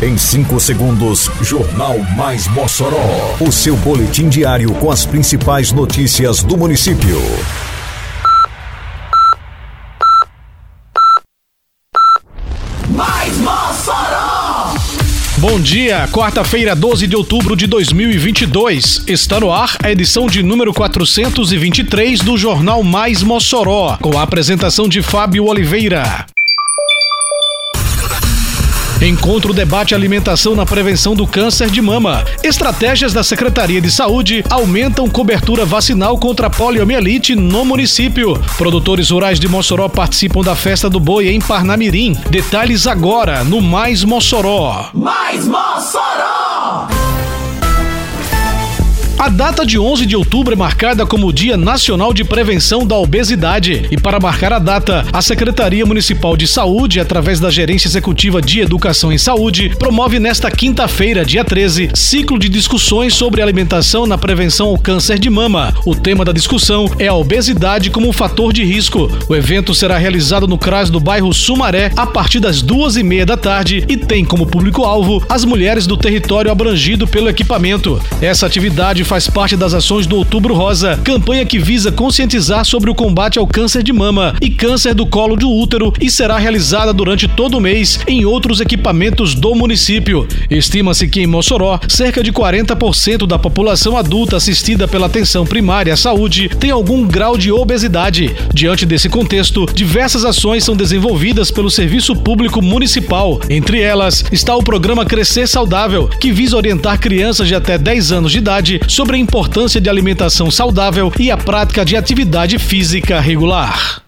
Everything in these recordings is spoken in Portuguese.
Em 5 segundos, Jornal Mais Mossoró. O seu boletim diário com as principais notícias do município. Mais Mossoró! Bom dia, quarta-feira, 12 de outubro de 2022. Está no ar a edição de número 423 do Jornal Mais Mossoró, com a apresentação de Fábio Oliveira. Encontro debate alimentação na prevenção do câncer de mama. Estratégias da Secretaria de Saúde aumentam cobertura vacinal contra poliomielite no município. Produtores rurais de Mossoró participam da festa do boi em Parnamirim. Detalhes agora no Mais Mossoró. Mais Mossoró! A data de 11 de outubro é marcada como Dia Nacional de Prevenção da Obesidade. E para marcar a data, a Secretaria Municipal de Saúde, através da Gerência Executiva de Educação em Saúde, promove nesta quinta-feira, dia 13, ciclo de discussões sobre alimentação na prevenção ao câncer de mama. O tema da discussão é a obesidade como um fator de risco. O evento será realizado no CRAS do bairro Sumaré a partir das duas e meia da tarde e tem como público-alvo as mulheres do território abrangido pelo equipamento. Essa atividade faz parte das ações do Outubro Rosa, campanha que visa conscientizar sobre o combate ao câncer de mama e câncer do colo de útero e será realizada durante todo o mês em outros equipamentos do município. Estima-se que em Mossoró, cerca de 40% da população adulta assistida pela atenção primária à saúde tem algum grau de obesidade. Diante desse contexto, diversas ações são desenvolvidas pelo Serviço Público Municipal. Entre elas está o programa Crescer Saudável, que visa orientar crianças de até 10 anos de idade sobre a importância de alimentação saudável e a prática de atividade física regular.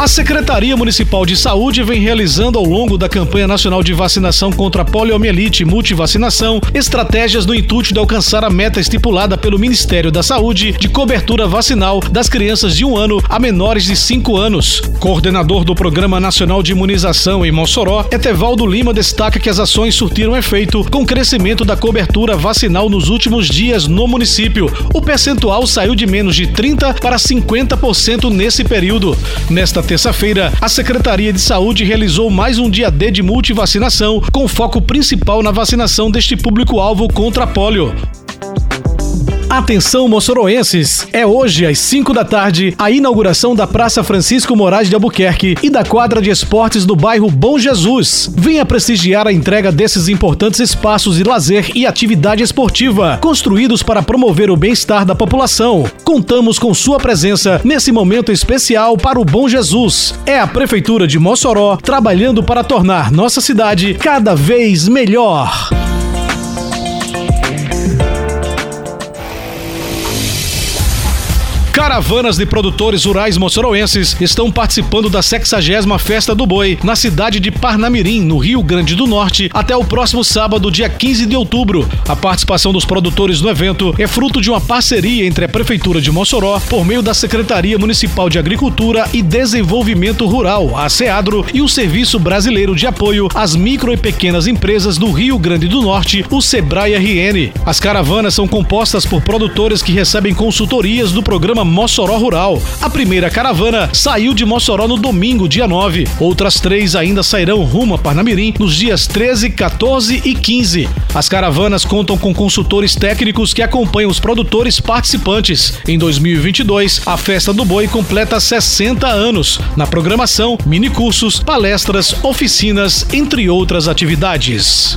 A Secretaria Municipal de Saúde vem realizando ao longo da campanha nacional de vacinação contra a poliomielite multivacinação estratégias no intuito de alcançar a meta estipulada pelo Ministério da Saúde de cobertura vacinal das crianças de um ano a menores de cinco anos. Coordenador do Programa Nacional de Imunização em Mossoró, Etevaldo Lima destaca que as ações surtiram efeito com crescimento da cobertura vacinal nos últimos dias no município. O percentual saiu de menos de 30 para 50% nesse período. Nesta terça-feira, a Secretaria de Saúde realizou mais um dia D de multivacinação, com foco principal na vacinação deste público-alvo contra a polio. Atenção, moçoroenses! É hoje, às 5 da tarde, a inauguração da Praça Francisco Moraes de Albuquerque e da quadra de esportes do bairro Bom Jesus. Venha prestigiar a entrega desses importantes espaços de lazer e atividade esportiva, construídos para promover o bem-estar da população. Contamos com sua presença nesse momento especial para o Bom Jesus. É a Prefeitura de Mossoró trabalhando para tornar nossa cidade cada vez melhor. Caravanas de produtores rurais moçoroenses estão participando da 60 Festa do Boi na cidade de Parnamirim, no Rio Grande do Norte, até o próximo sábado, dia 15 de outubro. A participação dos produtores no evento é fruto de uma parceria entre a Prefeitura de Mossoró, por meio da Secretaria Municipal de Agricultura e Desenvolvimento Rural, a SEADRO, e o Serviço Brasileiro de Apoio às Micro e Pequenas Empresas do Rio Grande do Norte, o Sebrae RN. As caravanas são compostas por produtores que recebem consultorias do programa Mossoró Rural. A primeira caravana saiu de Mossoró no domingo, dia 9. Outras três ainda sairão rumo a Parnamirim nos dias 13, 14 e 15. As caravanas contam com consultores técnicos que acompanham os produtores participantes. Em 2022, a Festa do Boi completa 60 anos. Na programação, minicursos, palestras, oficinas, entre outras atividades.